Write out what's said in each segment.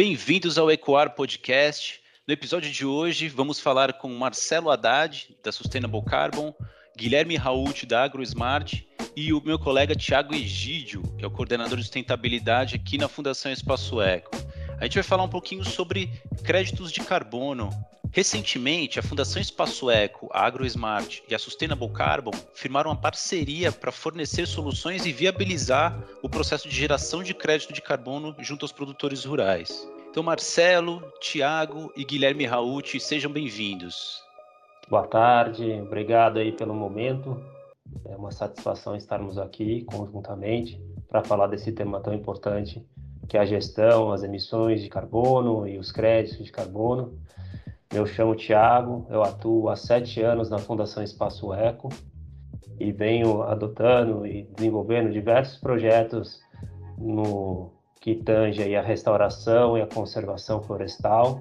Bem-vindos ao Ecoar Podcast. No episódio de hoje, vamos falar com Marcelo Haddad, da Sustainable Carbon, Guilherme Rault, da AgroSmart, e o meu colega Tiago Egídio, que é o coordenador de sustentabilidade aqui na Fundação Espaço Eco. A gente vai falar um pouquinho sobre créditos de carbono. Recentemente, a Fundação Espaço Eco, a AgroSmart e a Sustainable Carbon firmaram uma parceria para fornecer soluções e viabilizar o processo de geração de crédito de carbono junto aos produtores rurais. Então, Marcelo, Tiago e Guilherme Raut, sejam bem-vindos. Boa tarde, obrigado aí pelo momento. É uma satisfação estarmos aqui conjuntamente para falar desse tema tão importante que é a gestão, as emissões de carbono e os créditos de carbono. Eu chamo Tiago, eu atuo há sete anos na Fundação Espaço Eco e venho adotando e desenvolvendo diversos projetos no que tange a restauração e a conservação florestal.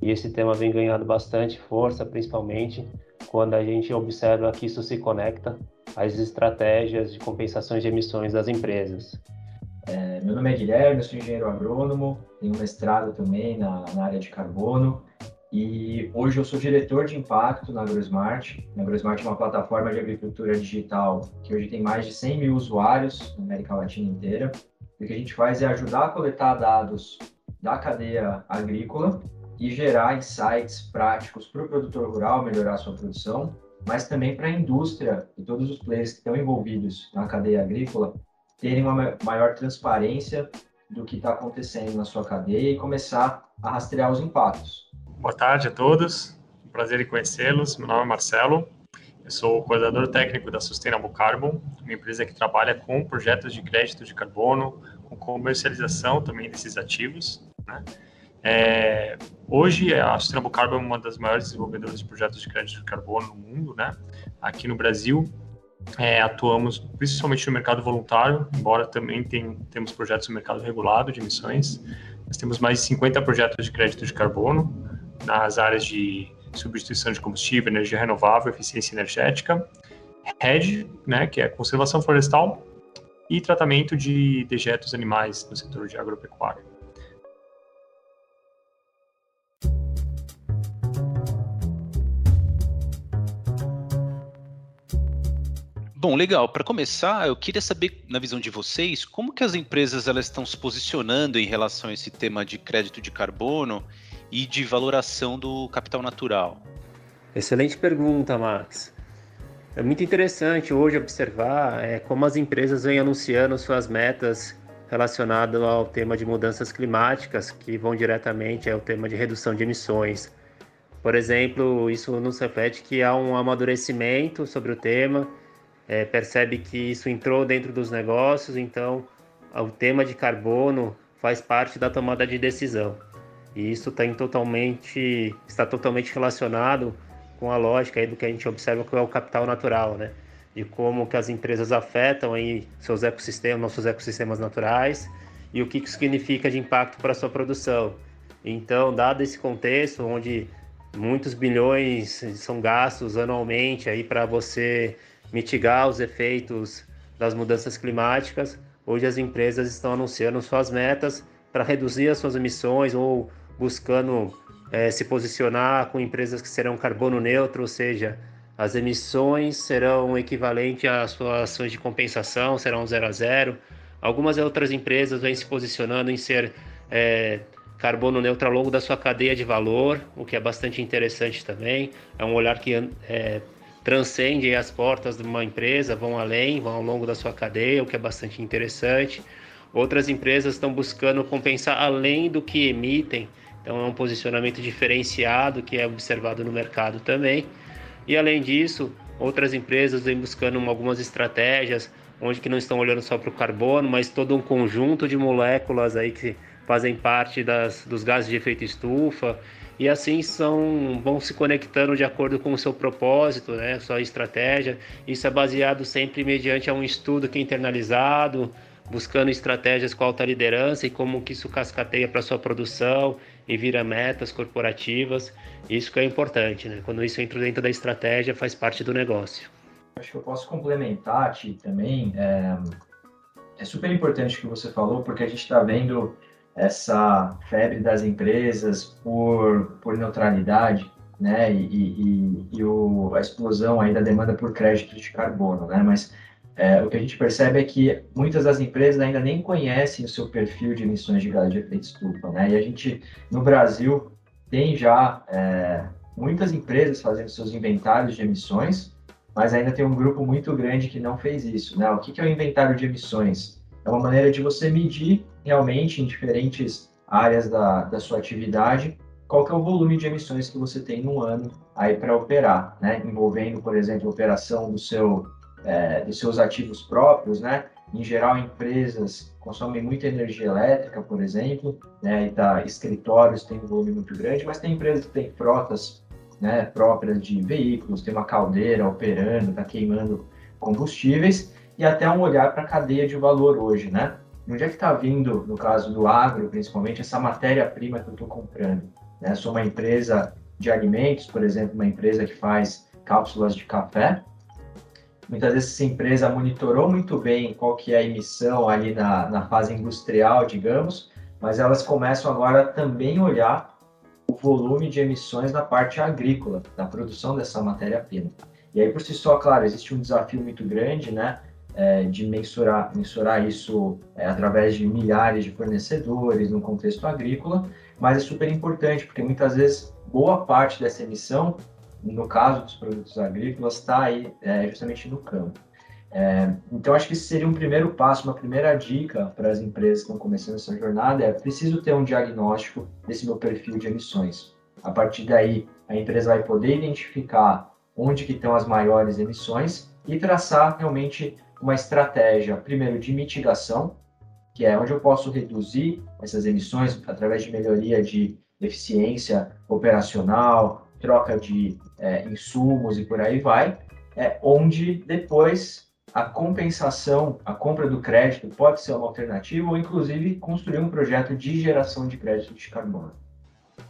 E esse tema vem ganhando bastante força, principalmente quando a gente observa que isso se conecta às estratégias de compensações de emissões das empresas. É, meu nome é Guilherme, sou engenheiro agrônomo, tenho mestrado também na, na, área de carbono e hoje eu sou diretor de impacto na AgroSmart. A AgroSmart é uma plataforma de agricultura digital que hoje tem mais de 100 mil usuários na América Latina inteira. E o que a gente faz é ajudar a coletar dados da cadeia agrícola e gerar insights práticos para o produtor rural melhorar sua produção, mas também para a indústria e todos os players que estão envolvidos na cadeia agrícola terem uma maior transparência do que está acontecendo na sua cadeia e começar a rastrear os impactos. Boa tarde a todos, um prazer em conhecê-los. Meu nome é Marcelo, eu sou o coordenador técnico da Sustainable Carbon, uma empresa que trabalha com projetos de crédito de carbono, com comercialização também desses ativos. Né? É, hoje, a Sustainable Carbon é uma das maiores desenvolvedoras de projetos de crédito de carbono no mundo. Né? Aqui no Brasil, é, atuamos principalmente no mercado voluntário, embora também tem, temos projetos no mercado regulado de emissões. Nós temos mais de 50 projetos de crédito de carbono nas áreas de substituição de combustível, energia renovável, eficiência energética, RED, né, que é conservação florestal, e tratamento de dejetos animais no setor de agropecuária. Bom, legal. Para começar, eu queria saber, na visão de vocês, como que as empresas elas estão se posicionando em relação a esse tema de crédito de carbono e de valoração do capital natural? Excelente pergunta, Max. É muito interessante hoje observar é, como as empresas vêm anunciando suas metas relacionadas ao tema de mudanças climáticas, que vão diretamente ao tema de redução de emissões. Por exemplo, isso nos reflete que há um amadurecimento sobre o tema é, percebe que isso entrou dentro dos negócios, então o tema de carbono faz parte da tomada de decisão. E isso tá totalmente, está totalmente relacionado com a lógica aí do que a gente observa que é o capital natural, né? De como que as empresas afetam aí seus ecossistemas, nossos ecossistemas naturais e o que isso significa de impacto para a sua produção. Então, dado esse contexto onde muitos bilhões são gastos anualmente aí para você mitigar os efeitos das mudanças climáticas, hoje as empresas estão anunciando suas metas para reduzir as suas emissões ou buscando é, se posicionar com empresas que serão carbono neutro, ou seja, as emissões serão equivalentes às suas ações de compensação, serão zero a zero. Algumas outras empresas vêm se posicionando em ser é, carbono neutro ao longo da sua cadeia de valor, o que é bastante interessante também. É um olhar que é, transcendem as portas de uma empresa, vão além, vão ao longo da sua cadeia, o que é bastante interessante. Outras empresas estão buscando compensar além do que emitem, então é um posicionamento diferenciado que é observado no mercado também. E além disso, outras empresas vêm buscando algumas estratégias onde que não estão olhando só para o carbono, mas todo um conjunto de moléculas aí que fazem parte das, dos gases de efeito estufa e assim são vão se conectando de acordo com o seu propósito, né, sua estratégia. Isso é baseado sempre mediante um estudo que é internalizado, buscando estratégias com alta liderança e como que isso cascateia para sua produção e vira metas corporativas. Isso que é importante, né? Quando isso entra dentro da estratégia, faz parte do negócio. Acho que eu posso complementar, Ti, também. É, é super importante o que você falou, porque a gente está vendo essa febre das empresas por, por neutralidade, né, e, e, e o, a explosão aí da demanda por crédito de carbono, né, mas é, o que a gente percebe é que muitas das empresas ainda nem conhecem o seu perfil de emissões de gás de efeito estufa, né, e a gente, no Brasil, tem já é, muitas empresas fazendo seus inventários de emissões, mas ainda tem um grupo muito grande que não fez isso, né, o que, é o inventário de emissões? É uma maneira de você medir realmente em diferentes áreas da, da sua atividade qual que é o volume de emissões que você tem no ano aí para operar, né? Envolvendo, por exemplo, a operação do seu, é, dos seus ativos próprios, né? Em geral, empresas consomem muita energia elétrica, por exemplo, né? E tá, escritórios têm um volume muito grande, mas tem empresas que têm frotas né, próprias de veículos, tem uma caldeira operando, está queimando combustíveis, e até um olhar para a cadeia de valor hoje, né? Onde é que está vindo, no caso do agro, principalmente, essa matéria-prima que eu estou comprando? Né? Sou uma empresa de alimentos, por exemplo, uma empresa que faz cápsulas de café. Muitas vezes essa empresa monitorou muito bem qual que é a emissão ali na, na fase industrial, digamos, mas elas começam agora também olhar o volume de emissões na parte agrícola, da produção dessa matéria-prima. E aí, por si só, claro, existe um desafio muito grande, né? é, de mensurar, mensurar isso é, através de milhares de fornecedores no contexto agrícola, mas é super importante porque muitas vezes boa parte dessa emissão, no caso dos produtos agrícolas, está aí é, justamente no campo. É, então, acho que esse seria um primeiro passo, uma primeira dica para as empresas que estão começando essa jornada é preciso ter um diagnóstico desse meu perfil de emissões. A partir daí, a empresa vai poder identificar onde que estão as maiores emissões e traçar realmente uma estratégia, primeiro, de mitigação, que é onde eu posso reduzir essas emissões através de melhoria de eficiência operacional, troca de é, insumos e por aí vai, é onde depois a compensação, a compra do crédito pode ser uma alternativa ou inclusive construir um projeto de geração de crédito de carbono.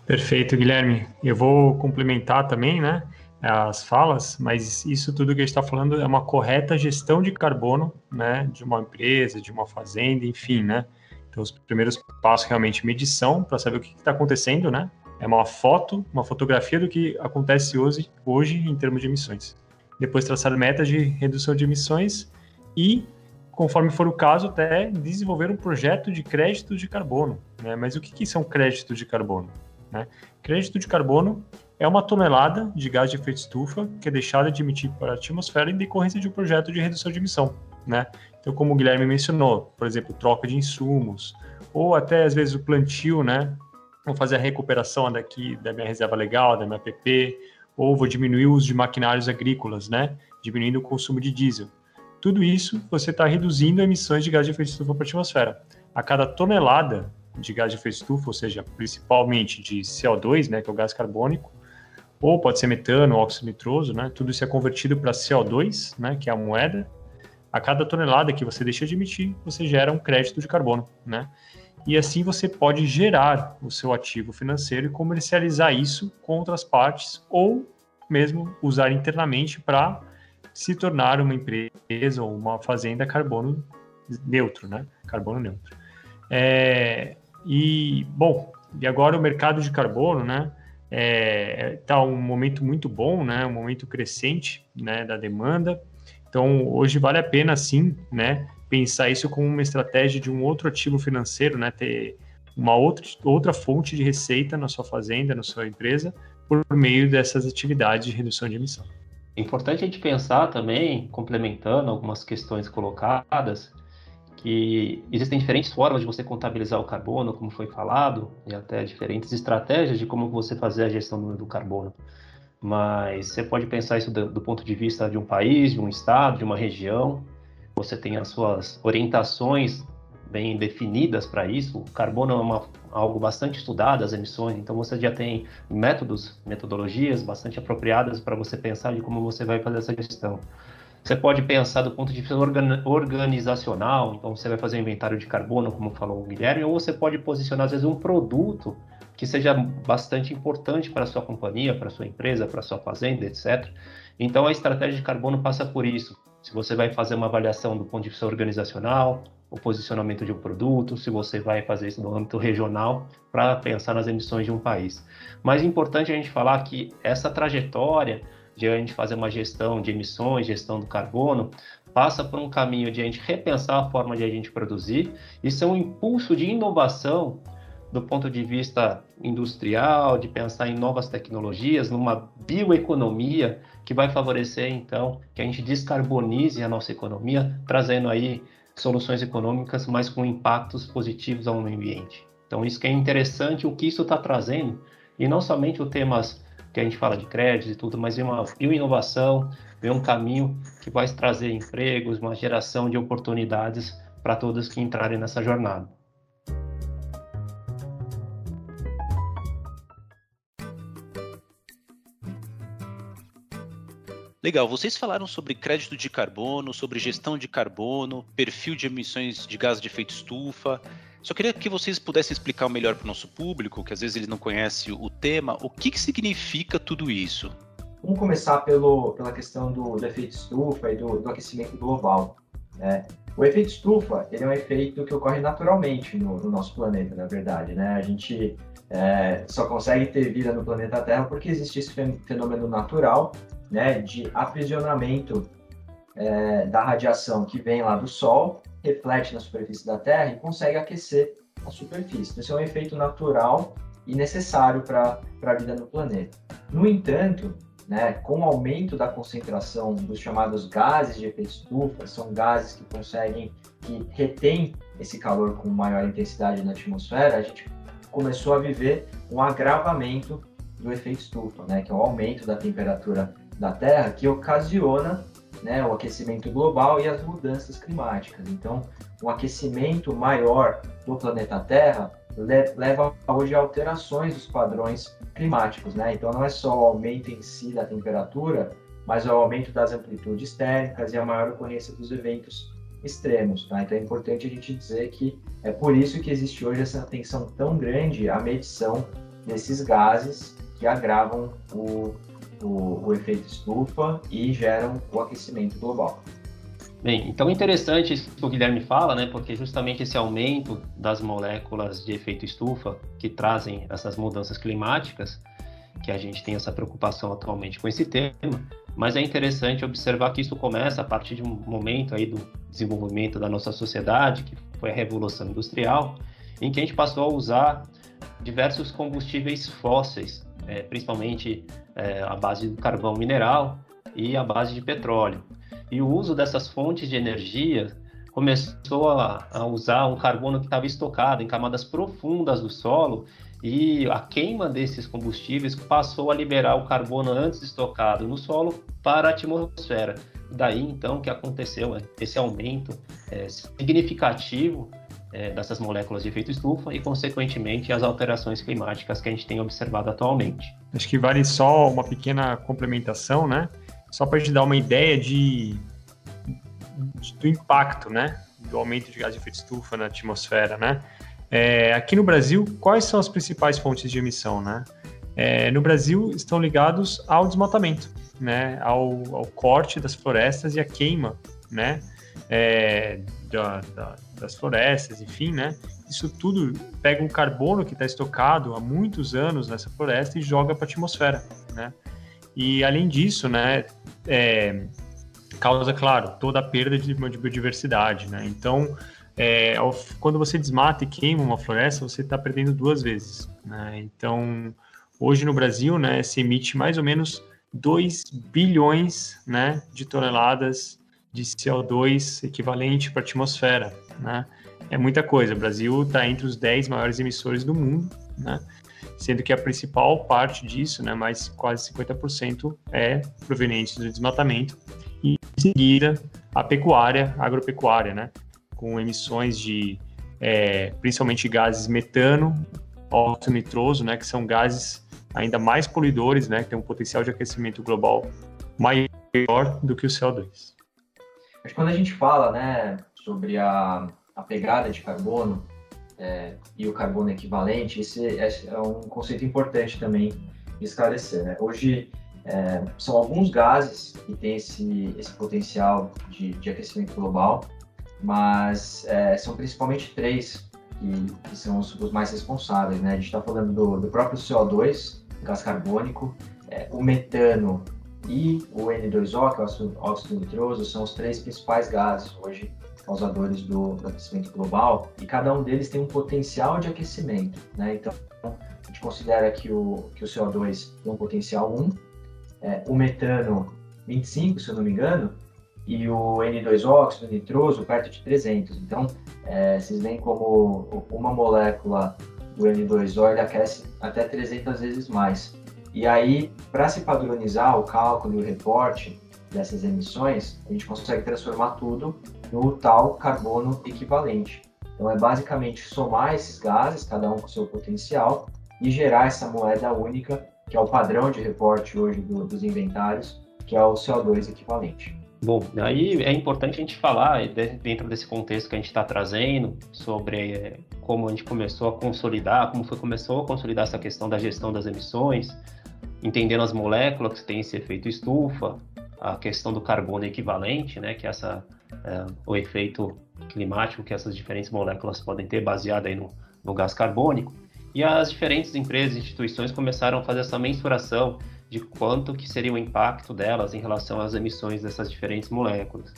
Perfeito, Guilherme. Eu vou complementar também, né? as falas, mas isso tudo que a gente está falando é uma correta gestão de carbono, né, de uma empresa, de uma fazenda, enfim, né. Então, os primeiros passos realmente medição para saber o que está acontecendo, né. É uma foto, uma fotografia do que acontece hoje, hoje em termos de emissões. Depois traçar metas de redução de emissões e, conforme for o caso, até desenvolver um projeto de crédito de carbono. Né? Mas o que, que são créditos de carbono? Né? Crédito de carbono é uma tonelada de gás de efeito estufa que é deixada de emitir para a atmosfera em decorrência de um projeto de redução de emissão, né? Então, como o Guilherme mencionou, por exemplo, troca de insumos, ou até às vezes o plantio, né? Vou fazer a recuperação daqui da minha reserva legal, da minha PP, ou vou diminuir o uso de maquinários agrícolas, né? Diminuindo o consumo de diesel. Tudo isso você está reduzindo emissões de gás de efeito estufa para a atmosfera. A cada tonelada de gás de efeito estufa, ou seja, principalmente de CO2, né, que é o gás carbônico, ou pode ser metano, óxido nitroso, né? Tudo isso é convertido para CO2, né? Que é a moeda. A cada tonelada que você deixa de emitir, você gera um crédito de carbono, né? E assim você pode gerar o seu ativo financeiro e comercializar isso com outras partes ou mesmo usar internamente para se tornar uma empresa ou uma fazenda carbono neutro, né? Carbono neutro. É, e bom, e agora o mercado de carbono, né? está é, tá um momento muito bom, né, um momento crescente né, da demanda. Então, hoje vale a pena, sim, né, pensar isso como uma estratégia de um outro ativo financeiro, né, ter uma outra, outra fonte de receita na sua fazenda, na sua empresa, por meio dessas atividades de redução de emissão. É importante a gente pensar também, complementando algumas questões colocadas, que existem diferentes formas de você contabilizar o carbono, como foi falado, e até diferentes estratégias de como você fazer a gestão do, carbono. Mas você pode pensar isso do, do, ponto de vista de um país, de um estado, de uma região. Você tem as suas orientações bem definidas para isso. O carbono é uma, algo bastante estudado, as emissões, então você já tem métodos, metodologias bastante apropriadas para você pensar de como você vai fazer essa gestão. Você pode pensar do ponto de vista organizacional, então você vai fazer um inventário de carbono, como falou o Guilherme, ou você pode posicionar, às vezes, um produto que seja bastante importante para a sua companhia, para a sua empresa, para a sua fazenda, etc. Então, a estratégia de carbono passa por isso. Se você vai fazer uma avaliação do ponto de vista organizacional, o posicionamento de um produto, se você vai fazer isso no âmbito regional, para pensar nas emissões de um país. Mas é importante a gente falar que essa trajetória de a gente fazer uma gestão de emissões, gestão do carbono, passa por um caminho de a gente repensar a forma de a gente produzir. Isso é um impulso de inovação do ponto de vista industrial, de pensar em novas tecnologias, numa bioeconomia que vai favorecer então que a gente descarbonize a nossa economia, trazendo aí soluções econômicas, mas com impactos positivos ao meio ambiente. Então isso que é interessante, o que isso está trazendo, e não somente os temas que a gente fala de crédito e tudo, mas uma inovação, vem um caminho que vai trazer empregos, uma geração de oportunidades para todos que entrarem nessa jornada. Legal, vocês falaram sobre crédito de carbono, sobre gestão de carbono, perfil de emissões de gás de efeito estufa. Só queria que vocês pudessem explicar melhor para o nosso público, que às vezes ele não conhece o tema, o que, que significa tudo isso? Vamos começar pelo, pela questão do, do efeito estufa e do, do aquecimento global. Né? O efeito estufa ele é um efeito que ocorre naturalmente no, no nosso planeta, na verdade. Né? A gente é, só consegue ter vida no planeta Terra porque existe esse fenômeno natural né, de aprisionamento é, da radiação que vem lá do Sol, reflete na superfície da Terra e consegue aquecer a superfície. Então, esse é um efeito natural e necessário para a vida no planeta. No entanto, né, com o aumento da concentração dos chamados gases de efeito estufa, são gases que conseguem, que retêm esse calor com maior intensidade na atmosfera, a gente começou a viver um agravamento do efeito estufa, né, que é o aumento da temperatura da Terra, que ocasiona né, o aquecimento global e as mudanças climáticas. Então, um aquecimento maior do planeta Terra leva hoje a alterações dos padrões climáticos, né? Então não é só o aumento em si da temperatura, mas o aumento das amplitudes térmicas e a maior ocorrência dos eventos extremos, tá? Então é importante a gente dizer que é por isso que existe hoje essa atenção tão grande à medição desses gases que agravam o, o, o efeito estufa e geram o aquecimento global. Bem, então interessante isso que o Guilherme fala, né? Porque justamente esse aumento das moléculas de efeito estufa que trazem essas mudanças climáticas, que a gente tem essa preocupação atualmente com esse tema, mas é interessante observar que isso começa a partir de um momento aí do desenvolvimento da nossa sociedade, que foi a revolução industrial, em que a gente passou a usar diversos combustíveis fósseis, é, principalmente é, a base do carvão mineral e a base de petróleo e o uso dessas fontes de energia começou a, a usar um carbono que estava estocado em camadas profundas do solo e a queima desses combustíveis passou a liberar o carbono antes estocado no solo para a atmosfera. Daí então que aconteceu esse aumento é, significativo é, dessas moléculas de efeito estufa e, consequentemente, as alterações climáticas que a gente tem observado atualmente. Acho que vale só uma pequena complementação, né? só para te dar uma ideia de, de, do impacto, né, do aumento de gás de efeito estufa na atmosfera, né? É, aqui no Brasil, quais são as principais fontes de emissão, né? É, no Brasil estão ligados ao desmatamento, né, ao, ao, corte das florestas e a queima, né, é, da, da, das florestas, enfim, né, isso tudo pega o carbono que está estocado há muitos anos nessa floresta e joga para a atmosfera, né, e além disso, né, é, causa, claro, toda a perda de, de biodiversidade, né? Então, é, quando você desmata e queima uma floresta, você está perdendo duas vezes, né? Então, hoje no Brasil, né, se emite mais ou menos 2 bilhões, né, de toneladas de CO2 equivalente para a atmosfera, né? É muita coisa. O Brasil está entre os 10 maiores emissores do mundo, né? sendo que a principal parte disso, né, mais quase 50%, é proveniente do desmatamento, e em seguida a pecuária, a agropecuária, né, com emissões de é, principalmente gases metano, óxido nitroso, né, que são gases ainda mais poluidores, né, que tem um potencial de aquecimento global maior do que o CO2. Que quando a gente fala, né, sobre a, a pegada de carbono, é, e o carbono equivalente, esse é, é, um conceito importante também de esclarecer. Né? Hoje, é, são alguns gases que têm esse, esse potencial de, de aquecimento global, mas é, são principalmente três que, que são os, os, mais responsáveis. Né? A gente está falando do, do, próprio CO2, gás carbônico, é, o metano e o N2O, que é o óxido nitroso, são os três principais gases hoje causadores do, do aquecimento global, e cada um deles tem um potencial de aquecimento. Né? Então, a gente considera que o, que o CO2 tem um potencial 1, é, o metano 25, se eu não me engano, e o N2 óxido nitroso perto de 300. Então, é, vocês veem como uma molécula do N2O ele aquece até 300 vezes mais. E aí, para se padronizar o cálculo e o reporte dessas emissões, a gente consegue transformar tudo no tal carbono equivalente. Então, é basicamente somar esses gases, cada um com seu potencial, e gerar essa moeda única, que é o padrão de reporte hoje do, dos inventários, que é o CO2 equivalente. Bom, aí é importante a gente falar, dentro desse contexto que a gente está trazendo, sobre eh, como a gente começou a consolidar, como foi, começou a consolidar essa questão da gestão das emissões, entendendo as moléculas que têm esse efeito estufa, a questão do carbono equivalente, né, que é essa, é, o efeito climático que essas diferentes moléculas podem ter, baseado aí no, no gás carbônico, e as diferentes empresas e instituições começaram a fazer essa mensuração de quanto que seria o impacto delas em relação às emissões dessas diferentes moléculas.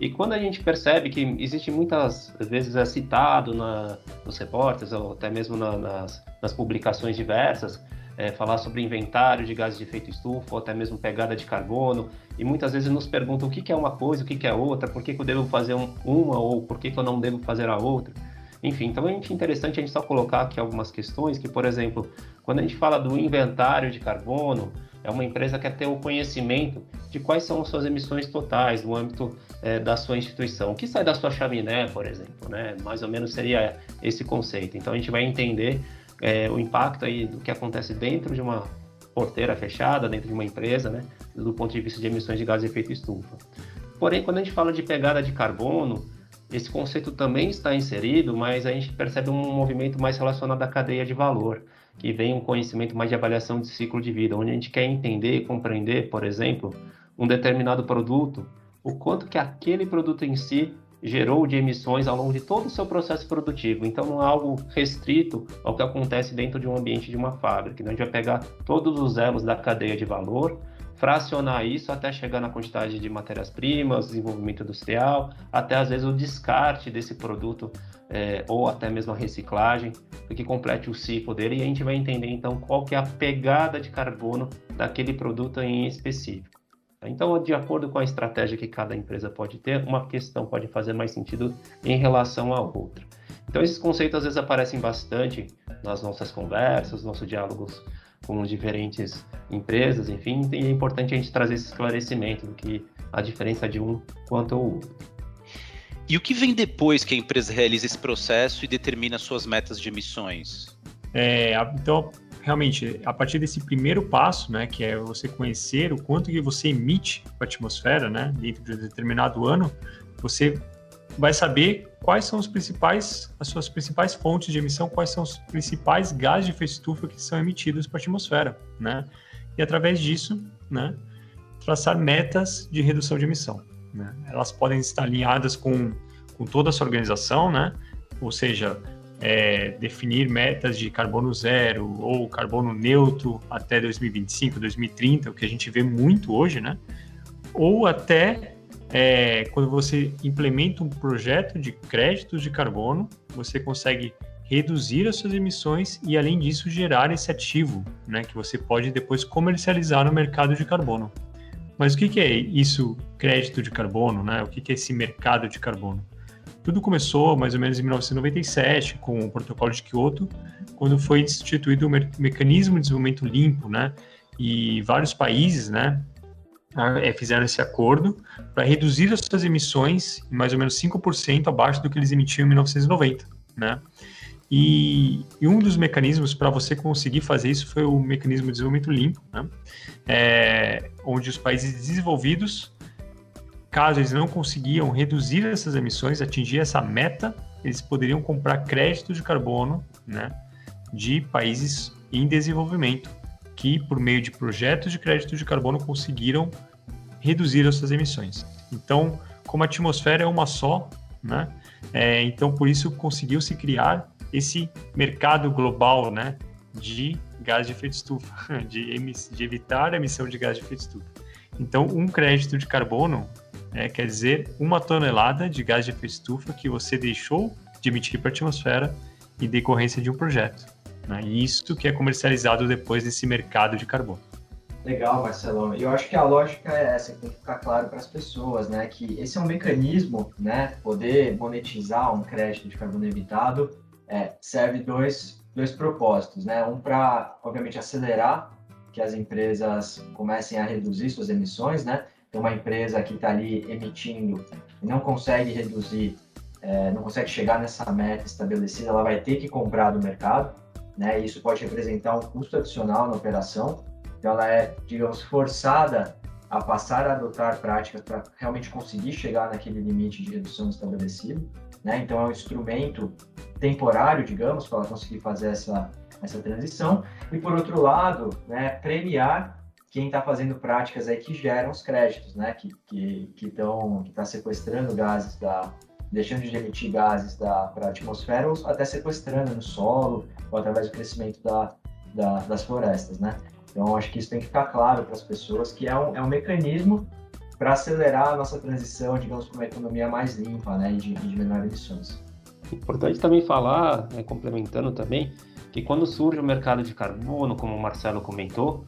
E quando a gente percebe que existe muitas vezes é citado na, nos repórteres ou até mesmo na, nas, nas, publicações diversas, é, falar sobre inventário de gases de efeito estufa ou até mesmo pegada de carbono, e muitas vezes nos perguntam o que, que é uma coisa, o que, que é outra, por que, que eu devo fazer um, uma ou por que, que eu não devo fazer a outra. Enfim, então é interessante a gente só colocar aqui algumas questões que, por exemplo, quando a gente fala do inventário de carbono, é uma empresa que quer ter o conhecimento de quais são as suas emissões totais no âmbito é, da sua instituição. O que sai da sua chaminé, por exemplo, né? Mais ou menos seria esse conceito. Então a gente vai entender é, o impacto aí do que acontece dentro de uma porteira fechada, dentro de uma empresa, né? Do ponto de vista de emissões de gás de efeito estufa. Porém, quando a gente fala de pegada de carbono, esse conceito também está inserido, mas a gente percebe um movimento mais relacionado à cadeia de valor que vem um conhecimento mais de avaliação de ciclo de vida, onde a gente quer entender, compreender, por exemplo, um determinado produto, o quanto que aquele produto em si gerou de emissões ao longo de todo o seu processo produtivo. Então não é algo restrito ao que acontece dentro de um ambiente de uma fábrica. Então a gente vai pegar todos os elos da cadeia de valor, fracionar isso até chegar na quantidade de matérias-primas, desenvolvimento industrial, até às vezes o descarte desse produto é, ou até mesmo a reciclagem, que complete o ciclo dele e a gente vai entender então qual que é a pegada de carbono daquele produto em específico. Então, de acordo com a estratégia que cada empresa pode ter, uma questão pode fazer mais sentido em relação à outra. Então, esses conceitos às vezes aparecem bastante nas nossas conversas, nossos diálogos com diferentes empresas, enfim, e é importante a gente trazer esse esclarecimento do que a diferença de um quanto ao outro. E o que vem depois que a empresa realiza esse processo e determina suas metas de emissões? É, então, realmente, a partir desse primeiro passo, né, que é você conhecer o quanto que você emite para a atmosfera, né, dentro de um determinado ano, você vai saber quais são os principais, as suas principais fontes de emissão, quais são os principais gases de efeito estufa que são emitidos para a atmosfera, né? E através disso, né, traçar metas de redução de emissão. Né? Elas podem estar alinhadas com, com toda a sua organização, né? ou seja, é, definir metas de carbono zero ou carbono neutro até 2025, 2030, o que a gente vê muito hoje, né? ou até é, quando você implementa um projeto de créditos de carbono, você consegue reduzir as suas emissões e, além disso, gerar esse ativo, né, que você pode depois comercializar no mercado de carbono. Mas o que, que é isso, crédito de carbono, né? O que, que é esse mercado de carbono? Tudo começou mais ou menos em 1997 com o Protocolo de Kyoto, quando foi instituído o mecanismo de desenvolvimento limpo, né? E vários países, né, é, fizeram esse acordo para reduzir as suas emissões em mais ou menos 5% abaixo do que eles emitiam em 1990, né? E, e, um dos mecanismos para você conseguir fazer isso foi o mecanismo de desenvolvimento limpo, né? é, onde os países desenvolvidos, caso eles não conseguiam reduzir essas emissões, atingir essa meta, eles poderiam comprar crédito de carbono né, de países em desenvolvimento, que por meio de projetos de crédito de carbono conseguiram reduzir as suas emissões. Então, como a atmosfera é uma só, né? É, então, por isso conseguiu se criar esse mercado global, né, de gás de efeito estufa, de, de evitar a emissão de gás de efeito estufa. Então, um crédito de carbono é, quer dizer uma tonelada de gás de efeito estufa que você deixou de emitir para a atmosfera em decorrência de um projeto. Né? Isso que é comercializado depois nesse mercado de carbono. Legal, Marcelão. Eu acho que a lógica é essa, tem que ficar claro para as pessoas, né? Que esse é um mecanismo, né? Poder monetizar um crédito de carbono evitado é, serve dois, dois propósitos, né? Um para, obviamente, acelerar que as empresas comecem a reduzir suas emissões, né? Então, uma empresa que está ali emitindo e não consegue reduzir, é, não consegue chegar nessa meta estabelecida, ela vai ter que comprar do mercado, né? Isso pode representar um custo adicional na operação. Então, ela é, digamos, forçada a passar a adotar práticas para realmente conseguir chegar naquele limite de redução estabelecido. Né? Então, é um instrumento temporário, digamos, para ela conseguir fazer essa, essa transição. E, por outro lado, né, premiar quem está fazendo práticas aí que geram os créditos, né? que que que estão que está sequestrando gases da deixando de emitir gases da para a atmosfera ou até sequestrando no solo ou através do crescimento da, da, das florestas, né? Então acho que isso tem que ficar claro para as pessoas que é um, é um mecanismo para acelerar a nossa transição, digamos, para uma economia mais limpa, né, e de, de menores emissões. Importante também falar, né, complementando também, que quando surge o mercado de carbono, como o Marcelo comentou,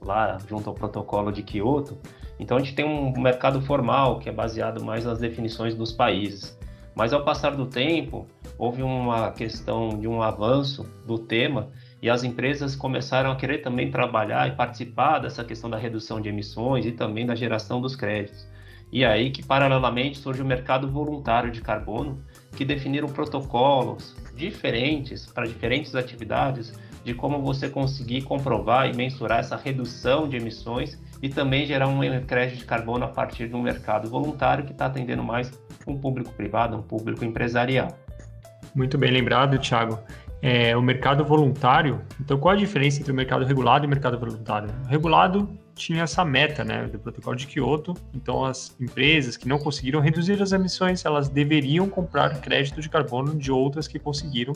lá junto ao protocolo de Kyoto, então a gente tem um mercado formal que é baseado mais nas definições dos países. Mas ao passar do tempo, houve uma questão de um avanço do tema e as empresas começaram a querer também trabalhar e participar dessa questão da redução de emissões e também da geração dos créditos. E aí que paralelamente surge o mercado voluntário de carbono, que definiram protocolos diferentes para diferentes atividades de como você conseguir comprovar e mensurar essa redução de emissões e também gerar um crédito de carbono a partir de um mercado voluntário que está atendendo mais um público privado, um público empresarial. Muito bem lembrado, Thiago. É, o mercado voluntário, então qual a diferença entre o mercado regulado e o mercado voluntário? O regulado tinha essa meta, né, do protocolo de Kyoto. Então, as empresas que não conseguiram reduzir as emissões, elas deveriam comprar crédito de carbono de outras que conseguiram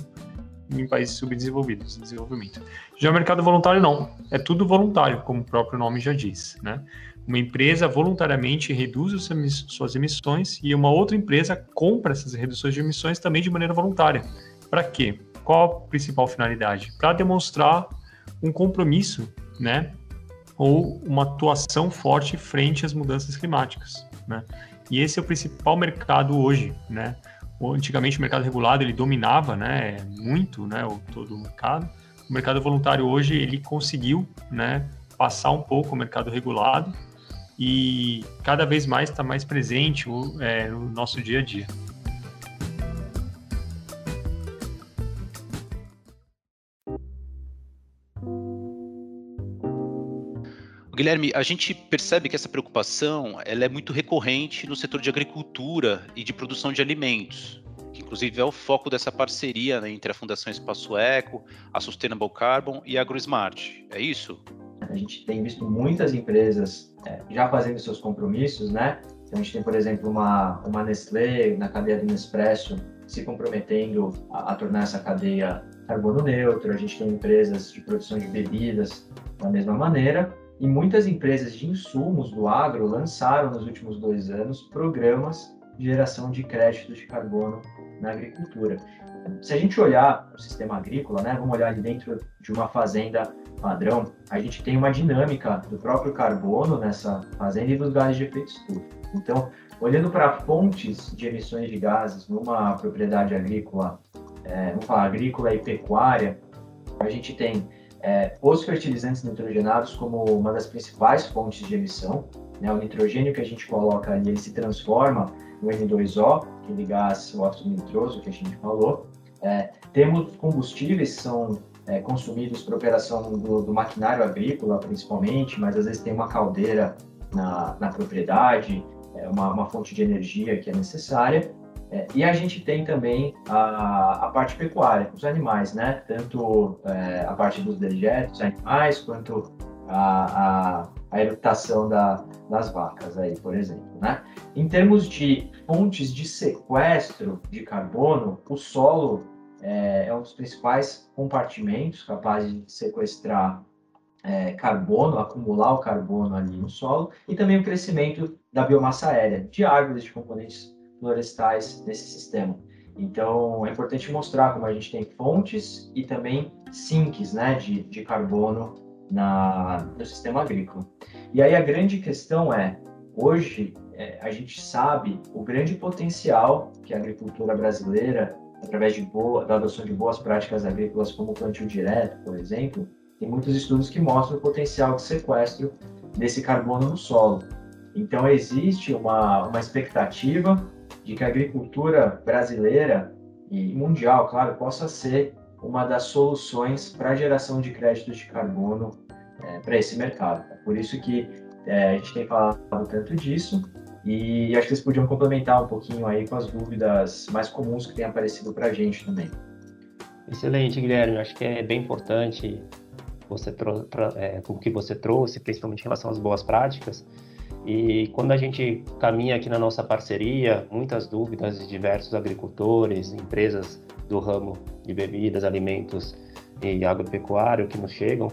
em países subdesenvolvidos, desenvolvimento. Já o mercado voluntário não, é tudo voluntário, como o próprio nome já diz, né? Uma empresa voluntariamente reduz suas emissões e uma outra empresa compra essas reduções de emissões também de maneira voluntária. Para quê? Qual a principal finalidade? Para demonstrar um compromisso, né, ou uma atuação forte frente às mudanças climáticas, né? E esse é o principal mercado hoje, né? Antigamente o mercado regulado ele dominava, né, muito, né, o todo o mercado. O mercado voluntário hoje ele conseguiu, né, passar um pouco o mercado regulado e cada vez mais está mais presente é, no nosso dia a dia. Guilherme, a gente percebe que essa preocupação ela é muito recorrente no setor de agricultura e de produção de alimentos, que inclusive é o foco dessa parceria né, entre a Fundação Espaço Eco, a Sustainable Carbon e a AgroSmart. É isso? A gente tem visto muitas empresas é, já fazendo seus compromissos, né? Então, a gente tem, por exemplo, uma, uma Nestlé na cadeia do Nespresso se comprometendo a, a tornar essa cadeia carbono neutro. A gente tem empresas de produção de bebidas da mesma maneira. E muitas empresas de insumos do agro lançaram nos últimos dois anos programas de geração de créditos de carbono na agricultura. Se a gente olhar o sistema agrícola, né, vamos olhar ali dentro de uma fazenda padrão, a gente tem uma dinâmica do próprio carbono nessa fazenda e dos gases de efeito estufa. Então, olhando para fontes de emissões de gases numa propriedade agrícola, é, vamos falar agrícola e pecuária, a gente tem é, os fertilizantes nitrogenados como uma das principais fontes de emissão. Né? O nitrogênio que a gente coloca ali, ele se transforma no N2O, aquele gás, o óxido nitroso que a gente falou. É, temos combustíveis que são é, consumidos para operação do, do, maquinário agrícola, principalmente, mas às vezes tem uma caldeira na, na propriedade, é uma, uma fonte de energia que é necessária. É, e a gente tem também a, a parte pecuária, os animais, né? Tanto é, a parte dos dejetos animais, quanto a, a, a eruptação da, das vacas aí, por exemplo, né? Em termos de fontes de sequestro de carbono, o solo é, é um dos principais compartimentos capazes de sequestrar é, carbono, acumular o carbono ali no solo, e também o crescimento da biomassa aérea, de árvores, de componentes florestais nesse sistema. Então, é importante mostrar como a gente tem fontes e também sinks né, de, de carbono na, no sistema agrícola. E aí a grande questão é, hoje é, a gente sabe o grande potencial que a agricultura brasileira, através boa, da adoção de boas práticas agrícolas como plantio direto, por exemplo, tem muitos estudos que mostram o potencial de sequestro desse carbono no solo. Então existe uma, uma expectativa de que a agricultura brasileira e mundial, claro, possa ser uma das soluções para a geração de créditos de carbono é, para esse mercado. É por isso que é, a gente tem falado tanto disso e acho que vocês podiam complementar um pouquinho aí com as dúvidas mais comuns que têm aparecido para a gente também. Excelente, Guilherme. Acho que é bem importante você é, o que você trouxe, principalmente em relação às boas práticas. E quando a gente caminha aqui na nossa parceria, muitas dúvidas de diversos agricultores, empresas do ramo de bebidas, alimentos e agropecuário que nos chegam,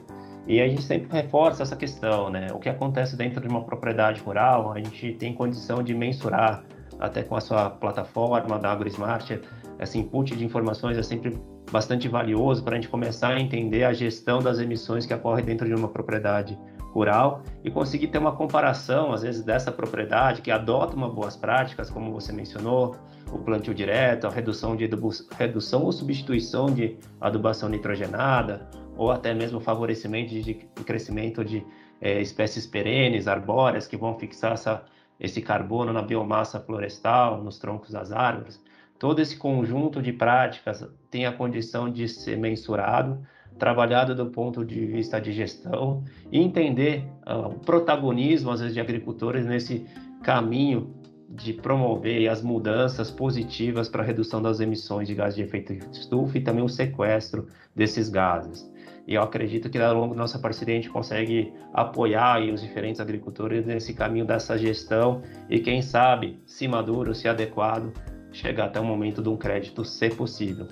e a gente sempre reforça essa questão, né? O que acontece dentro de uma propriedade rural, a gente tem condição de mensurar, até com a sua plataforma da AgroSmart, esse input de informações é sempre bastante valioso para a gente começar a entender a gestão das emissões que ocorre dentro de uma propriedade rural e conseguir ter uma comparação, às vezes, dessa propriedade que adota uma boas práticas, como você mencionou, o plantio direto, a redução, de redução ou substituição de adubação nitrogenada, ou até mesmo favorecimento de, crescimento de é, espécies perenes, arbóreas, que vão fixar essa, esse carbono na biomassa florestal, nos troncos das árvores. Todo esse conjunto de práticas tem a condição de ser mensurado trabalhado do ponto de vista de gestão e entender uh, o protagonismo, às vezes, de agricultores nesse caminho de promover as mudanças positivas para a redução das emissões de gás de efeito estufa e também o sequestro desses gases. E eu acredito que ao longo da nossa parceria a gente consegue apoiar os diferentes agricultores nesse caminho dessa gestão e quem sabe, se maduro, se adequado, chegar até o momento de um crédito ser possível.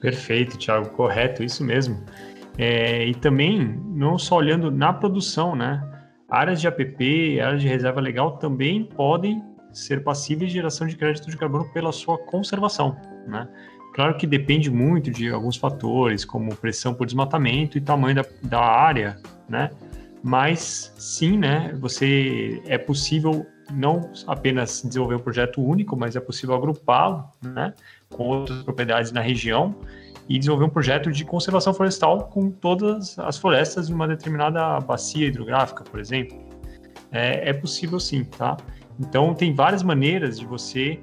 Perfeito, Thiago, correto, isso mesmo. É, e também, não só olhando na produção, né? Áreas de APP, áreas de reserva legal também podem ser passíveis de geração de crédito de carbono pela sua conservação, né? Claro que depende muito de alguns fatores, como pressão por desmatamento e tamanho da, da área, né? Mas sim, né? Você é possível não apenas desenvolver um projeto único, mas é possível agrupá-lo, né? com outras propriedades na região e desenvolver um projeto de conservação florestal com todas as florestas de uma determinada bacia hidrográfica, por exemplo. É, é possível sim, tá? Então, tem várias maneiras de você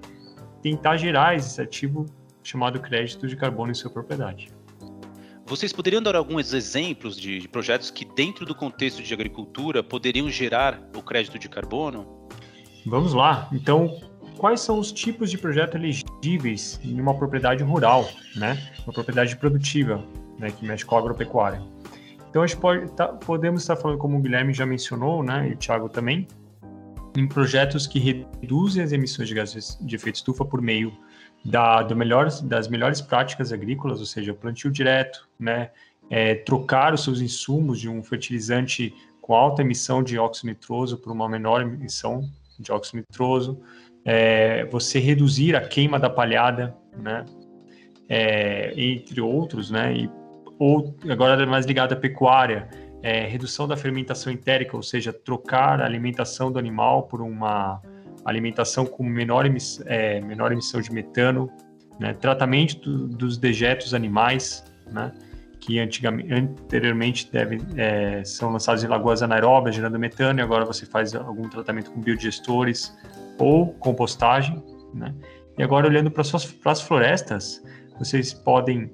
tentar gerar esse ativo chamado crédito de carbono em sua propriedade. Vocês poderiam dar alguns exemplos de projetos que, dentro do contexto de agricultura, poderiam gerar o crédito de carbono? Vamos lá. Então, quais são os tipos de projeto elegíveis em uma propriedade rural, né? Uma propriedade produtiva, né? Que mexe com a agropecuária. Então, a gente pode tá, podemos estar falando, como o Guilherme já mencionou, né? E o Thiago também, em projetos que reduzem as emissões de gases de efeito estufa por meio da, do melhores, das melhores práticas agrícolas, ou seja, plantio direto, né? É, trocar os seus insumos de um fertilizante com alta emissão de óxido nitroso por uma menor emissão de óxido nitroso, é, você reduzir a queima da palhada, né? É, entre outros, né? E, ou agora é mais ligado à pecuária, é, redução da fermentação entérica, ou seja, trocar a alimentação do animal por uma alimentação com menor, emiss, é, menor emissão de metano, né? tratamento do, dos dejetos animais, né? Que anteriormente deve, é, são lançados em lagoas anaeróbias, gerando metano, e agora você faz algum tratamento com biodigestores ou compostagem. Né? E agora, olhando para as florestas, vocês podem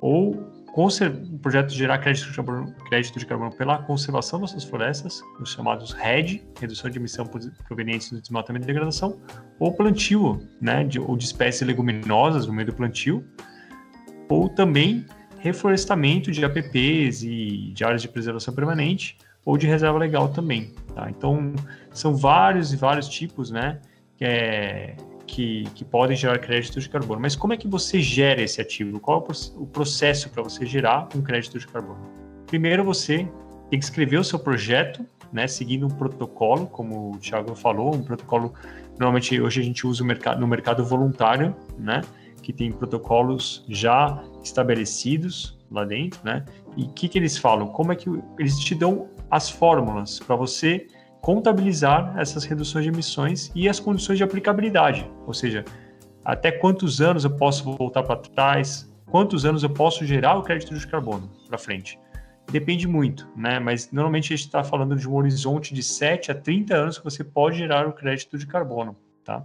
ou o projeto gerar crédito de, carbono, crédito de carbono pela conservação das suas florestas, os chamados RED, redução de emissão provenientes do desmatamento e degradação, ou plantio, né, de, ou de espécies leguminosas no meio do plantio, ou também reflorestamento de APPs e de áreas de preservação permanente, ou de reserva legal também. Tá? Então, são vários e vários tipos né, que, é, que, que, podem gerar crédito de carbono. Mas como é que você gera esse ativo? Qual é o processo para você gerar um crédito de carbono? Primeiro, você tem que escrever o seu projeto, né, seguindo um protocolo, como o Thiago falou, um protocolo. Normalmente hoje a gente usa no mercado voluntário, né, que tem protocolos já estabelecidos lá dentro, né? E o que, que eles falam? Como é que eles te dão as fórmulas para você contabilizar essas reduções de emissões e as condições de aplicabilidade, ou seja, até quantos anos eu posso voltar para trás, quantos anos eu posso gerar o crédito de carbono para frente. Depende muito, né? Mas normalmente a gente está falando de um horizonte de 7 a 30 anos que você pode gerar o crédito de carbono, tá?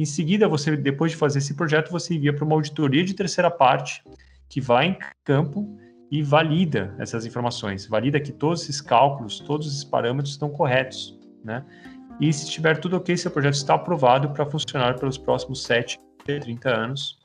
Em seguida, você, depois de fazer esse projeto, você envia para uma auditoria de terceira parte que vai em campo e valida essas informações, valida que todos esses cálculos, todos esses parâmetros estão corretos, né? E se estiver tudo ok, seu projeto está aprovado para funcionar pelos próximos 7 a 30 anos.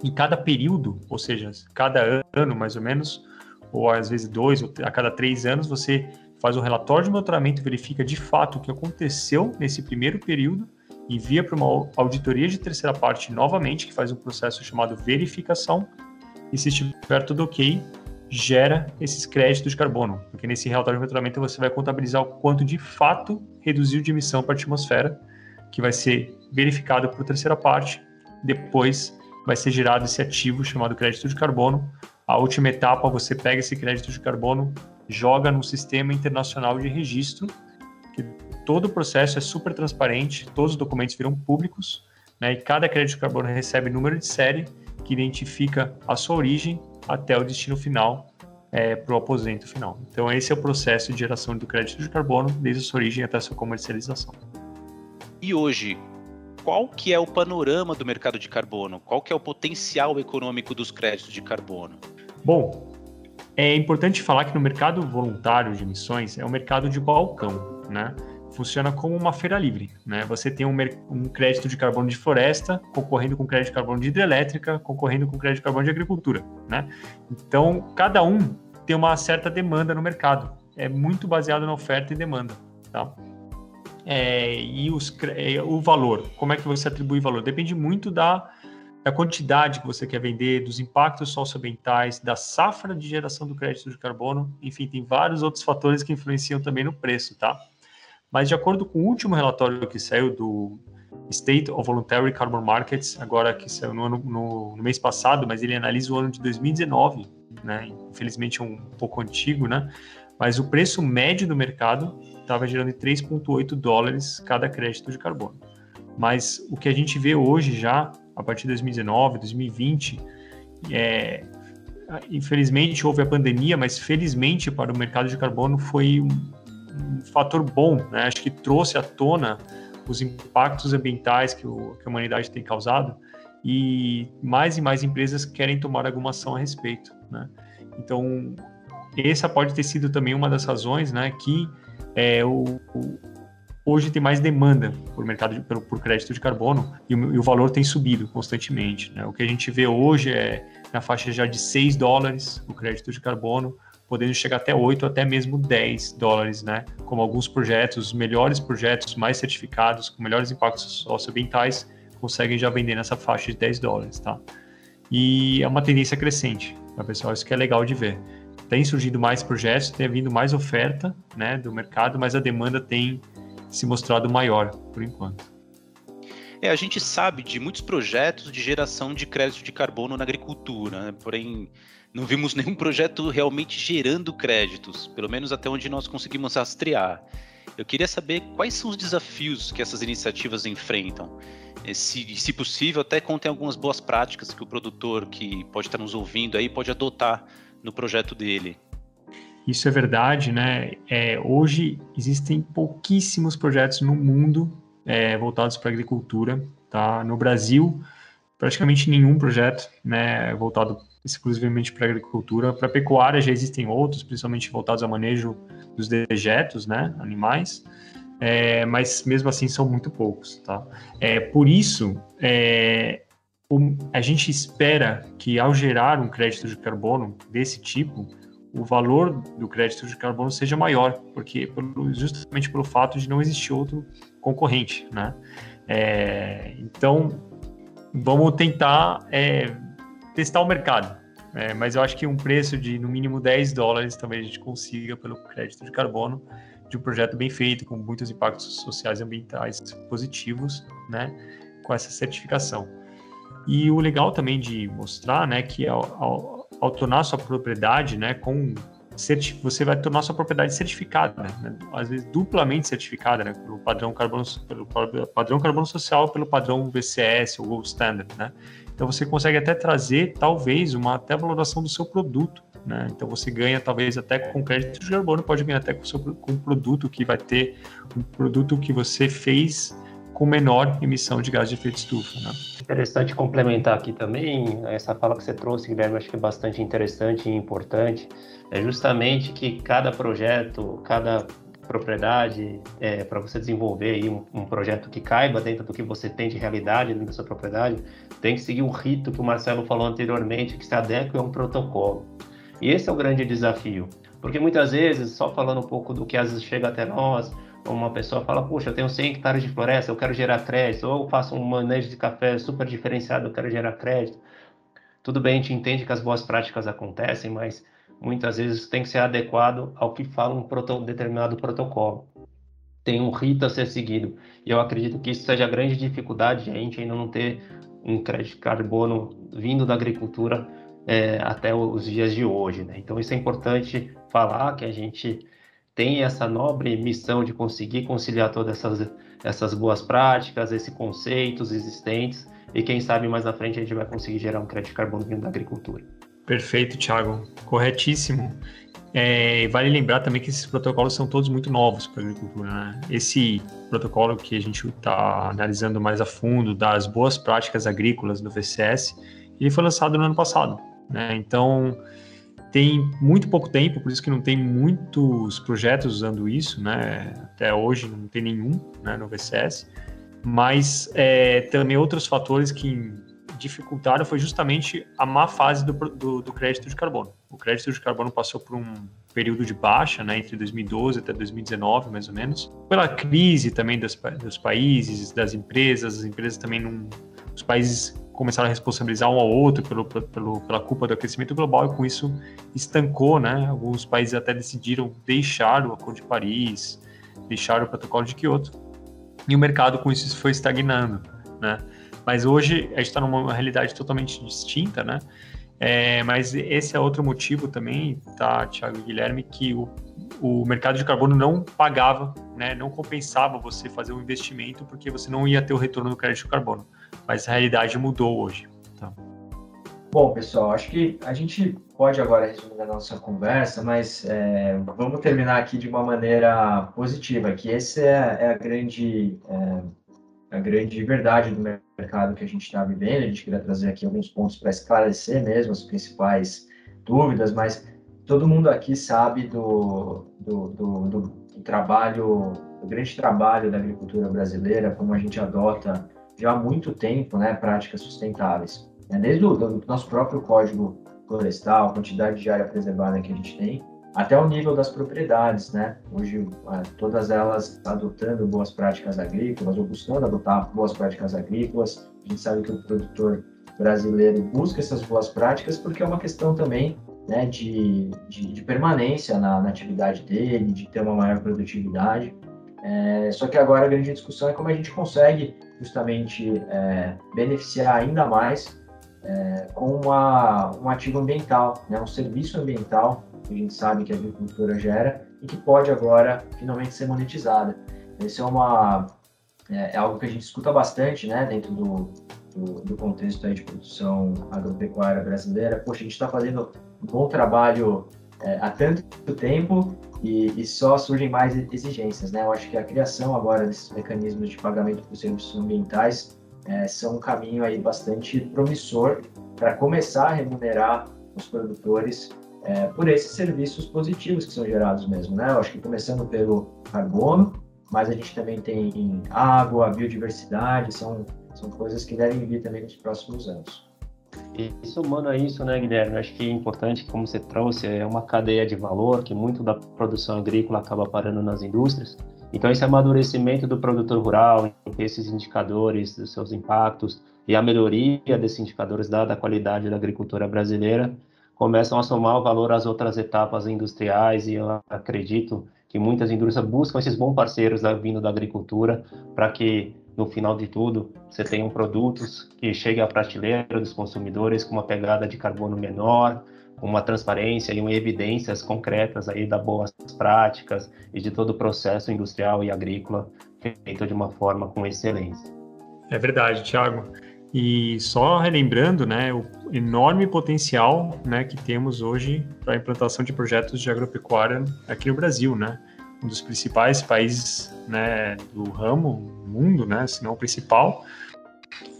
Em cada período, ou seja, cada ano mais ou menos, ou às vezes dois, ou a cada três anos, você faz um relatório de monitoramento, verifica de fato o que aconteceu nesse primeiro período, envia para uma auditoria de terceira parte novamente, que faz um processo chamado verificação, e se estiver tudo ok, gera esses créditos de carbono, porque nesse relatório de monitoramento você vai contabilizar o quanto de fato reduziu de emissão para a atmosfera, que vai ser verificado por terceira parte, depois vai ser gerado esse ativo chamado crédito de carbono. A última etapa, você pega esse crédito de carbono, joga no sistema internacional de registro, todo o processo é super transparente, todos os documentos viram públicos, né, e cada crédito de carbono recebe número de série que identifica a sua origem até o destino final é, para o aposento final. Então, esse é o processo de geração do crédito de carbono, desde a sua origem até a sua comercialização. E hoje, qual que é o panorama do mercado de carbono? Qual que é o potencial econômico dos créditos de carbono? Bom, é importante falar que no mercado voluntário de emissões é um mercado de balcão, né? funciona como uma feira livre, né? Você tem um, um, crédito de carbono de floresta concorrendo com crédito de carbono de hidrelétrica, concorrendo com crédito de carbono de agricultura, né? Então, cada um tem uma certa demanda no mercado. É muito baseado na oferta e demanda, tá? É, e os, é, o valor, como é que você atribui valor? Depende muito da, da quantidade que você quer vender, dos impactos socioambientais, da safra de geração do crédito de carbono, enfim, tem vários outros fatores que influenciam também no preço, tá? Mas de acordo com o último relatório que saiu do State of Voluntary Carbon Markets, agora que saiu no, ano, no, no mês passado, mas ele analisa o ano de 2019, né? Infelizmente é um pouco antigo, né? Mas o preço médio do mercado estava gerando 3,8 dólares cada crédito de carbono. Mas o que a gente vê hoje já, a partir de 2019, 2020, é, infelizmente houve a pandemia, mas felizmente para o mercado de carbono foi um, um fator bom, né? Acho que trouxe à tona os impactos ambientais que, o, que a humanidade tem causado e mais e mais empresas querem tomar alguma ação a respeito, né? Então, essa pode ter sido também uma das razões, né, que é, o, o, hoje tem mais demanda por mercado de, por, crédito de carbono e o, e o, valor tem subido constantemente. Né? O que a gente vê hoje é na faixa já de 6 dólares o crédito de carbono, podendo chegar até 8, até mesmo 10 dólares, né? Como alguns projetos, os melhores projetos, mais certificados, com melhores impactos socioambientais, conseguem já vender nessa faixa de 10 dólares, tá? E é uma tendência crescente, tá, pessoal? Isso que é legal de ver. Tem surgido mais projetos, tem vindo mais oferta, né, do mercado, mas a demanda tem se mostrado maior por enquanto. É, a gente sabe de muitos projetos de geração de crédito de carbono na agricultura, né? porém não vimos nenhum projeto realmente gerando créditos, pelo menos até onde nós conseguimos rastrear. Eu queria saber quais são os desafios que essas iniciativas enfrentam. Se, se possível, até contem algumas boas práticas que o produtor que pode estar nos ouvindo aí pode adotar no projeto dele. Isso é verdade, né? É, hoje existem pouquíssimos projetos no mundo é, voltados para a agricultura. Tá? No Brasil, praticamente nenhum projeto né, voltado exclusivamente para agricultura. Para pecuária já existem outros, principalmente voltados ao manejo dos dejetos, né, animais, é, mas mesmo assim são muito poucos, tá? É, por isso, é, a gente espera que ao gerar um crédito de carbono desse tipo, o valor do crédito de carbono seja maior, porque justamente pelo fato de não existir outro concorrente, né? É, então, vamos tentar é, testar o mercado, é, mas eu acho que um preço de no mínimo 10 dólares talvez a gente consiga pelo crédito de carbono de um projeto bem feito, com muitos impactos sociais e ambientais positivos, né? Com essa certificação. E o legal também de mostrar, né, que ao, ao, ao tornar sua propriedade, né, com você vai tornar sua propriedade certificada, né? às vezes duplamente certificada, né? pelo padrão carbono, pelo padrão carbono social, pelo padrão VCS ou Gold Standard, né? Então você consegue até trazer, talvez, uma até valoração do seu produto, né? Então você ganha talvez até com crédito de carbono, pode ganhar até com, seu, com um produto que vai ter um produto que você fez com menor emissão de gás de efeito estufa. Né? Interessante complementar aqui também, essa fala que você trouxe, Guilherme, acho que é bastante interessante e importante, é justamente que cada projeto, cada propriedade, é, para você desenvolver aí um, um, projeto que caiba dentro do que você tem de realidade dentro da sua propriedade, tem que seguir um rito que o Marcelo falou anteriormente, que se adequa a um protocolo. E esse é o grande desafio, porque muitas vezes, só falando um pouco do que às vezes chega até nós, uma pessoa fala, puxa, eu tenho 100 hectares de floresta, eu quero gerar crédito, ou eu faço um manejo de café super diferenciado, eu quero gerar crédito. Tudo bem, a gente entende que as boas práticas acontecem, mas muitas vezes tem que ser adequado ao que fala um, proto, determinado protocolo. Tem um rito a ser seguido. E eu acredito que isso seja a grande dificuldade de a gente ainda não ter um crédito de carbono vindo da agricultura é, até os dias de hoje. Né? Então, isso é importante falar que a gente tem essa nobre missão de conseguir conciliar todas essas, essas boas práticas, esses conceitos existentes, e quem sabe mais na frente a gente vai conseguir gerar um crédito de carbono vindo da agricultura. Perfeito, Thiago. Corretíssimo. É, vale lembrar também que esses protocolos são todos muito novos para a agricultura. Né? Esse protocolo que a gente está analisando mais a fundo, das boas práticas agrícolas do VCS, ele foi lançado no ano passado. Né? Então, tem muito pouco tempo, por isso que não tem muitos projetos usando isso, né? Até hoje não tem nenhum né, no VCS. Mas é, também outros fatores que dificultaram foi justamente a má fase do, do, do, crédito de carbono. O crédito de carbono passou por um período de baixa, né, entre 2012 até 2019, mais ou menos, pela crise também dos, dos países, das empresas, as empresas também não, os países começaram a responsabilizar um ao outro pelo, pelo, pela culpa do aquecimento global e com isso estancou, né? Alguns países até decidiram deixar o Acordo de Paris, deixar o Protocolo de Kyoto e o mercado com isso foi estagnando, né? Mas hoje a gente está numa realidade totalmente distinta, né? É, mas esse é outro motivo também, tá, Thiago e Guilherme, que o, o mercado de carbono não pagava, né, não compensava você fazer um investimento porque você não ia ter o retorno do crédito de carbono. Mas a realidade mudou hoje. Tá? Bom, pessoal, acho que a gente pode agora resumir a nossa conversa, mas é, vamos terminar aqui de uma maneira positiva, que essa é, é a grande é, a grande verdade do mercado que a gente está vivendo. A gente queria trazer aqui alguns pontos para esclarecer mesmo as principais dúvidas, mas todo mundo aqui sabe do, do, do, do trabalho, do grande trabalho da agricultura brasileira, como a gente adota já há muito tempo né, práticas sustentáveis. Né? Desde o nosso próprio código florestal, a quantidade de área preservada que a gente tem, até o nível das propriedades, né? Hoje, todas elas adotando boas práticas agrícolas ou buscando adotar boas práticas agrícolas. A gente sabe que o produtor brasileiro busca essas boas práticas porque é uma questão também né, de, de, de permanência na, na, atividade dele, de ter uma maior produtividade. É, só que agora a grande discussão é como a gente consegue justamente é, beneficiar ainda mais é, com uma, um ativo ambiental, né, um serviço ambiental que a gente sabe que a agricultura gera e que pode agora finalmente ser monetizada. Esse é uma é, é algo que a gente escuta bastante, né, dentro do, do, do contexto aí de produção agropecuária brasileira. Poxa, a gente está fazendo um bom trabalho é, há tanto tempo e, e, só surgem mais exigências, né? Eu acho que a criação agora desses mecanismos de pagamento por serviços ambientais é, são um caminho aí bastante promissor para começar a remunerar os produtores é, por esses serviços positivos que são gerados mesmo, né? Eu acho que começando pelo carbono, mas a gente também tem água, biodiversidade, são, são coisas que devem vir também nos próximos anos. E somando a isso, né, Guilherme, acho que é importante, como você trouxe, é uma cadeia de valor que muito da produção agrícola acaba parando nas indústrias. Então, esse amadurecimento do produtor rural, esses indicadores seus impactos e a melhoria desses indicadores, dada a qualidade da agricultura brasileira, começam a somar o valor às outras etapas industriais e eu acredito que muitas indústrias buscam esses bons parceiros da, vindo da agricultura para que no final de tudo você tenha produtos que cheguem à prateleira dos consumidores com uma pegada de carbono menor, uma transparência e uma evidências concretas aí das boas práticas e de todo o processo industrial e agrícola feito de uma forma com excelência. É verdade, Thiago. E só relembrando, né, o enorme potencial, né, que temos hoje para a implantação de projetos de agropecuária aqui no Brasil, né? Um dos principais países, né, do ramo, mundo, né, se não o principal.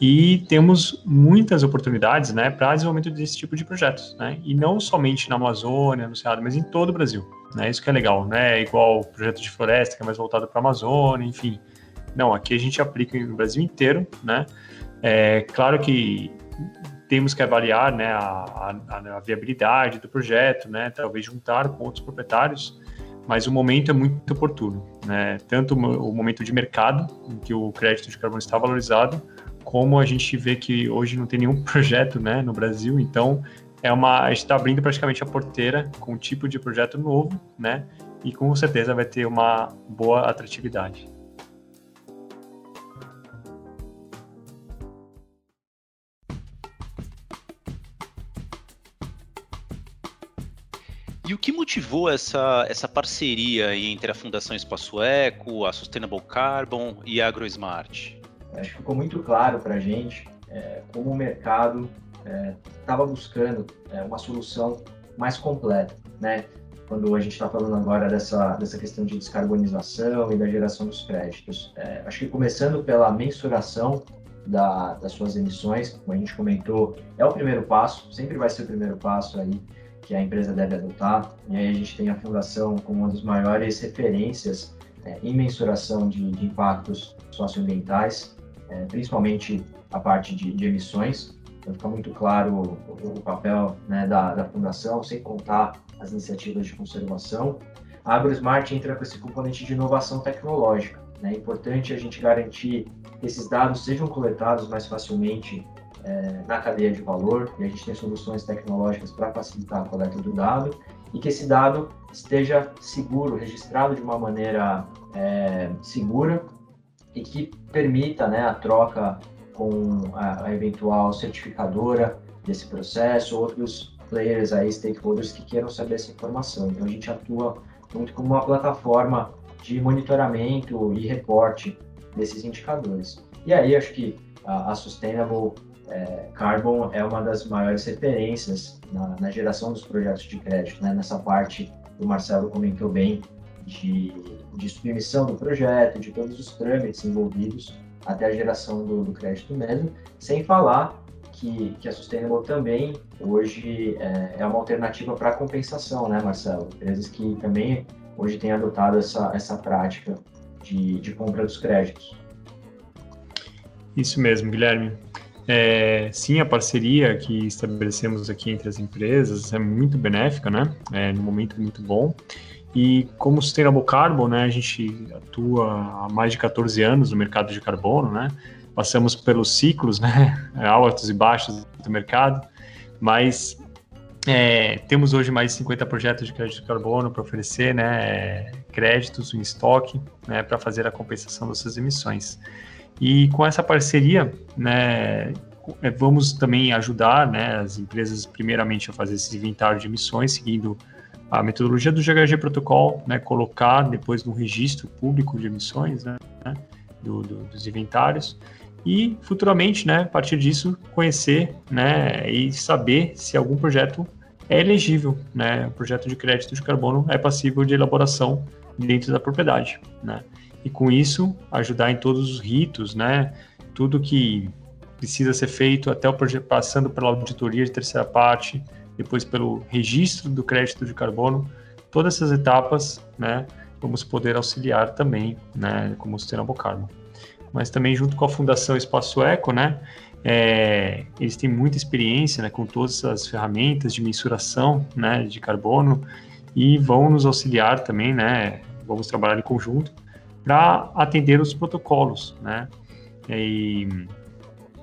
E temos muitas oportunidades, né, para desenvolvimento desse tipo de projetos, né? E não somente na Amazônia, no Cerrado, mas em todo o Brasil, né? Isso que é legal, né? É igual o projeto de floresta, que é mais voltado para a Amazônia, enfim. Não, aqui a gente aplica no Brasil inteiro, né? É claro que temos que avaliar né, a, a, a, viabilidade do projeto, né, talvez juntar com outros proprietários, mas o momento é muito oportuno. Né, tanto o momento de mercado, em que o crédito de carbono está valorizado, como a gente vê que hoje não tem nenhum projeto né, no Brasil, então é uma, a gente está abrindo praticamente a porteira com um tipo de projeto novo, né, e com certeza vai ter uma boa atratividade. E o que motivou essa, essa parceria entre a Fundação Espaço Eco, a Sustainable Carbon e a AgroSmart? Acho que ficou muito claro para a gente é, como o mercado estava é, buscando é, uma solução mais completa, né? Quando a gente está falando agora dessa, dessa questão de descarbonização e da geração dos créditos. É, acho que começando pela mensuração da, das suas emissões, como a gente comentou, é o primeiro passo, sempre vai ser o primeiro passo aí que a empresa deve adotar. E aí a gente tem a fundação como uma das maiores referências é, em mensuração de, de impactos socioambientais, é, principalmente a parte de, de, emissões. Então fica muito claro o, o papel né, da, da fundação, sem contar as iniciativas de conservação. A AgroSmart entra com esse componente de inovação tecnológica. Né? É importante a gente garantir que esses dados sejam coletados mais facilmente é, na cadeia de valor e a gente tem soluções tecnológicas para facilitar a coleta do dado e que esse dado esteja seguro, registrado de uma maneira é, segura e que permita né, a troca com a, a, eventual certificadora desse processo, outros players aí, stakeholders que queiram saber essa informação. Então a gente atua muito como uma plataforma de monitoramento e reporte desses indicadores. E aí acho que a, a Sustainable é, Carbon é uma das maiores referências na, na, geração dos projetos de crédito, né? nessa parte o Marcelo comentou bem de, de submissão do projeto, de todos os trâmites envolvidos até a geração do, do crédito mesmo, sem falar que, que a Sustainable também hoje é, é uma alternativa para compensação, né, Marcelo? Empresas que também hoje têm adotado essa, essa prática de, de compra dos créditos. Isso mesmo, Guilherme. É, sim, a parceria que estabelecemos aqui entre as empresas é muito benéfica, né? É num momento muito bom. E como Sustainable Carbon, né, a gente atua há mais de 14 anos no mercado de carbono, né? Passamos pelos ciclos, né, altos e baixos do mercado, mas é, temos hoje mais de 50 projetos de crédito de carbono para oferecer, né, créditos em estoque, né, para fazer a compensação dessas emissões. E com essa parceria, né, é, vamos também ajudar né, as empresas, primeiramente, a fazer esse inventário de emissões, seguindo a metodologia do GHG Protocol, né, colocar depois no registro público de emissões né, do, do, dos inventários, e futuramente, né, a partir disso, conhecer né, e saber se algum projeto é elegível, né, o projeto de crédito de carbono é passível de elaboração dentro da propriedade. Né e com isso ajudar em todos os ritos, né? Tudo que precisa ser feito até o projeto passando pela auditoria de terceira parte, depois pelo registro do crédito de carbono, todas essas etapas, né? Vamos poder auxiliar também, né? Como Sustainable Carbon. Mas também junto com a Fundação Espaço Eco, né? é, eles têm muita experiência né, com todas as ferramentas de mensuração né, de carbono e vão nos auxiliar também, né, vamos trabalhar em conjunto para atender os protocolos, né, e,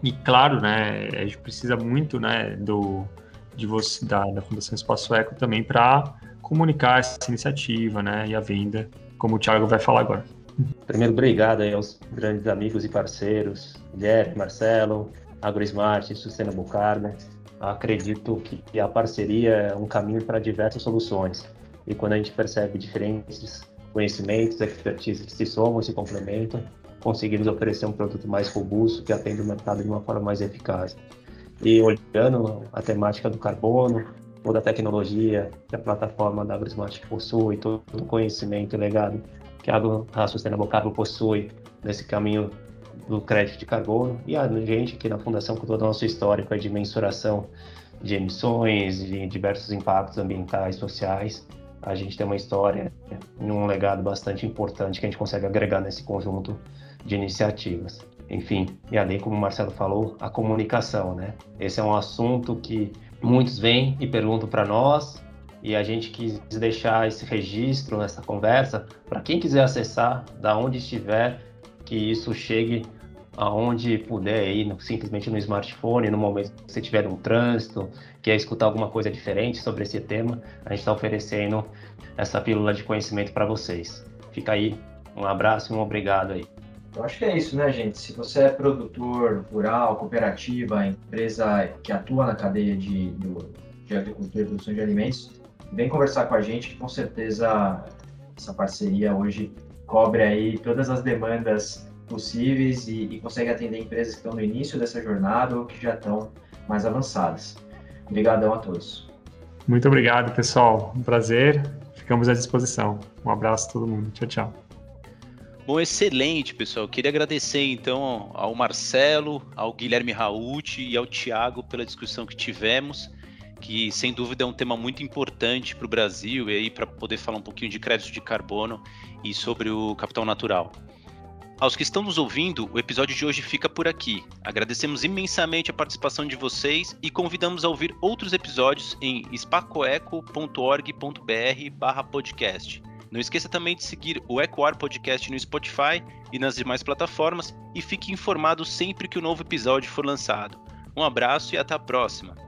e claro, né, a gente precisa muito, né, do de você da, da Fundação Espaço Eco também para comunicar essa iniciativa, né, e a venda, como o Thiago vai falar agora. Primeiro, obrigado aí aos grandes amigos e parceiros, Guilherme, Marcelo, AgroSmart, Sustainable Carbon. Acredito que a parceria é um caminho para diversas soluções. E quando a gente percebe diferentes conhecimentos, expertise que se somam e se complementam, conseguimos oferecer um produto mais robusto que atende o mercado de uma forma mais eficaz. E olhando a temática do carbono, toda a tecnologia que a plataforma da AgroSmart possui, todo o conhecimento e legado que a Sustainable Carbon possui nesse caminho do crédito de carbono e a gente aqui na Fundação com todo o nosso histórico de mensuração de emissões, de diversos impactos ambientais, sociais, a gente tem uma história e um legado bastante importante que a gente consegue agregar nesse conjunto de iniciativas. Enfim, e além, como o Marcelo falou, a comunicação, né? Esse é um assunto que muitos vêm e perguntam para nós, e a gente quis deixar esse registro nessa conversa para quem quiser acessar, da onde estiver, que isso chegue aonde puder no, simplesmente no smartphone, no momento que você tiver um trânsito, quer escutar alguma coisa diferente sobre esse tema, a gente está oferecendo essa pílula de conhecimento para vocês. Fica aí, um abraço e um obrigado aí. Eu acho que é isso, né, gente? Se você é produtor rural, cooperativa, empresa que atua na cadeia de, de agricultura e produção de alimentos, vem conversar com a gente, que com certeza essa parceria hoje cobre aí todas as demandas possíveis e, e consegue atender empresas que estão no início dessa jornada ou que já estão mais avançadas. Obrigadão a todos. Muito obrigado, pessoal. Um prazer. Ficamos à disposição. Um abraço a todo mundo. Tchau, tchau. Bom, excelente, pessoal. Queria agradecer então ao Marcelo, ao Guilherme Raut e ao Tiago pela discussão que tivemos, que sem dúvida é um tema muito importante para o Brasil e aí para poder falar um pouquinho de crédito de carbono e sobre o capital natural. Aos que estão nos ouvindo, o episódio de hoje fica por aqui. Agradecemos imensamente a participação de vocês e convidamos a ouvir outros episódios em spacoeco.org.br/podcast. Não esqueça também de seguir o Ecoar Podcast no Spotify e nas demais plataformas e fique informado sempre que o um novo episódio for lançado. Um abraço e até a próxima!